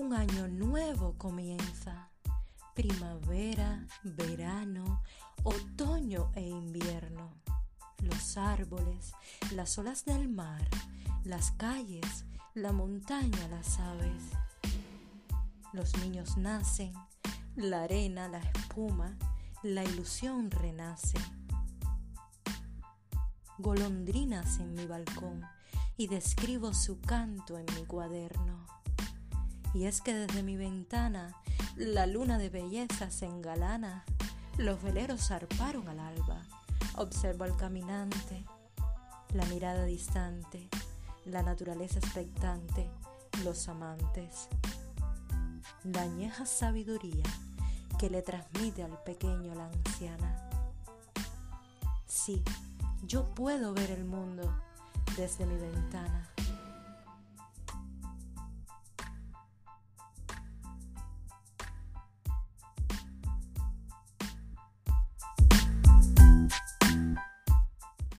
un año nuevo comienza. Primavera, verano, otoño e invierno. Los árboles, las olas del mar, las calles, la montaña, las aves. Los niños nacen, la arena, la espuma, la ilusión renace. Golondrinas en mi balcón y describo su canto en mi cuaderno. Y es que desde mi ventana la luna de belleza se engalana, los veleros zarparon al alba, observo al caminante, la mirada distante, la naturaleza expectante, los amantes, la añeja sabiduría que le transmite al pequeño la anciana. Sí, yo puedo ver el mundo desde mi ventana.